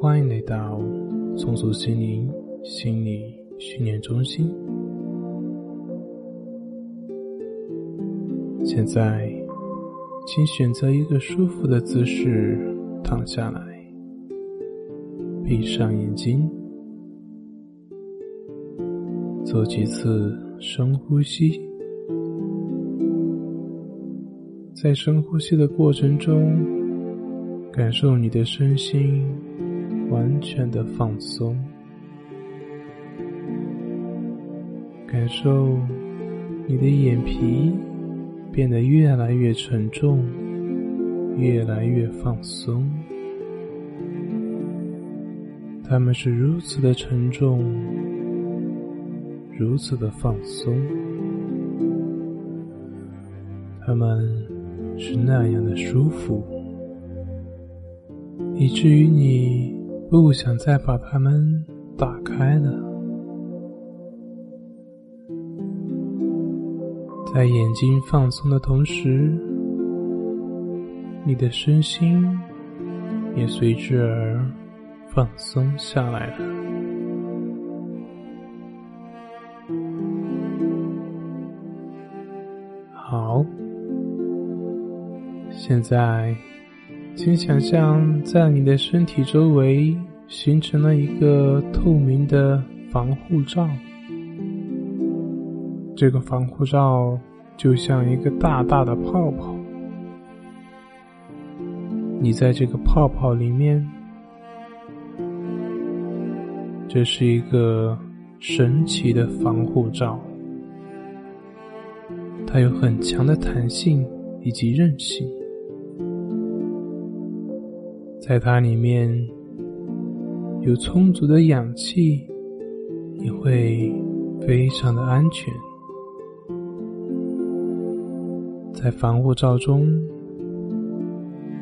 欢迎来到松鼠心灵心理训练中心。现在，请选择一个舒服的姿势躺下来，闭上眼睛，做几次深呼吸。在深呼吸的过程中，感受你的身心完全的放松，感受你的眼皮变得越来越沉重，越来越放松。他们是如此的沉重，如此的放松，他们。是那样的舒服，以至于你不想再把它们打开了。在眼睛放松的同时，你的身心也随之而放松下来了。好。现在，请想象在你的身体周围形成了一个透明的防护罩。这个防护罩就像一个大大的泡泡，你在这个泡泡里面，这是一个神奇的防护罩，它有很强的弹性以及韧性。在它里面有充足的氧气，你会非常的安全。在防护罩中，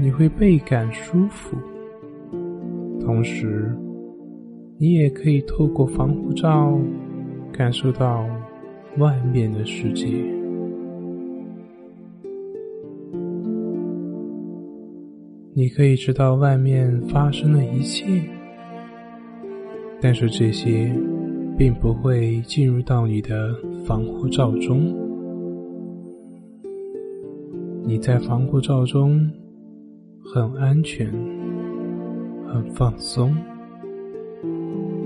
你会倍感舒服，同时你也可以透过防护罩感受到外面的世界。你可以知道外面发生的一切，但是这些并不会进入到你的防护罩中。你在防护罩中很安全、很放松，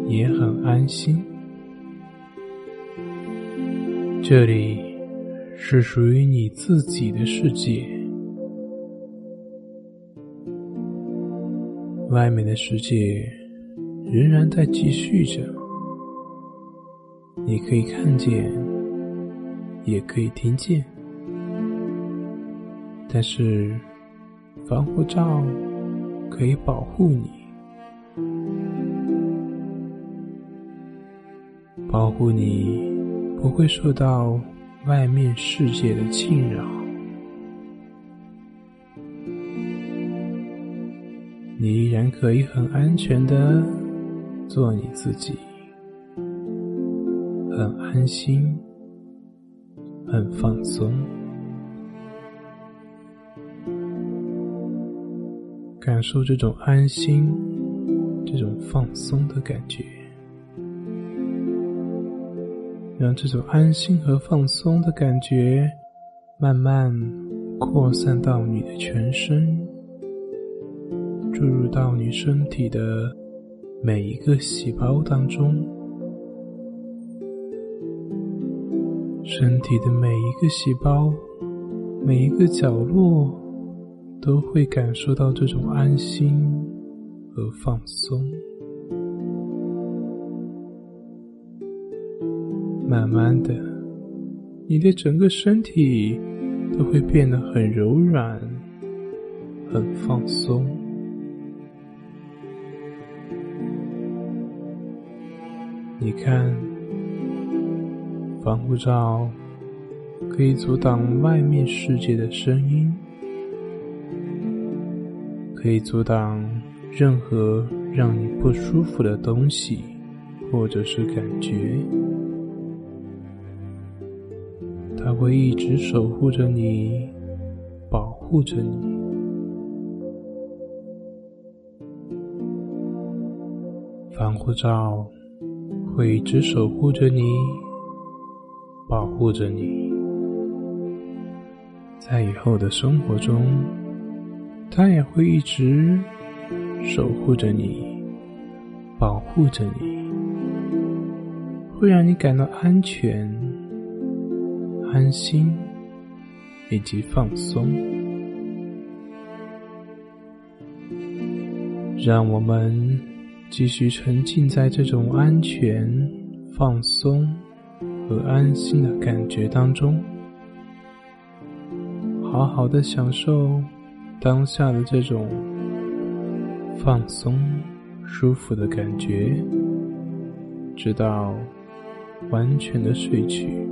也很安心。这里是属于你自己的世界。外面的世界仍然在继续着，你可以看见，也可以听见，但是防护罩可以保护你，保护你不会受到外面世界的侵扰。你依然可以很安全的做你自己，很安心，很放松，感受这种安心、这种放松的感觉，让这种安心和放松的感觉慢慢扩散到你的全身。注入到你身体的每一个细胞当中，身体的每一个细胞、每一个角落都会感受到这种安心和放松。慢慢的，你的整个身体都会变得很柔软、很放松。你看，防护罩可以阻挡外面世界的声音，可以阻挡任何让你不舒服的东西或者是感觉。它会一直守护着你，保护着你。防护罩会一直守护着你，保护着你，在以后的生活中，它也会一直守护着你，保护着你，会让你感到安全、安心以及放松。让我们继续沉浸在这种安全、放松和安心的感觉当中，好好的享受当下的这种放松、舒服的感觉，直到完全的睡去。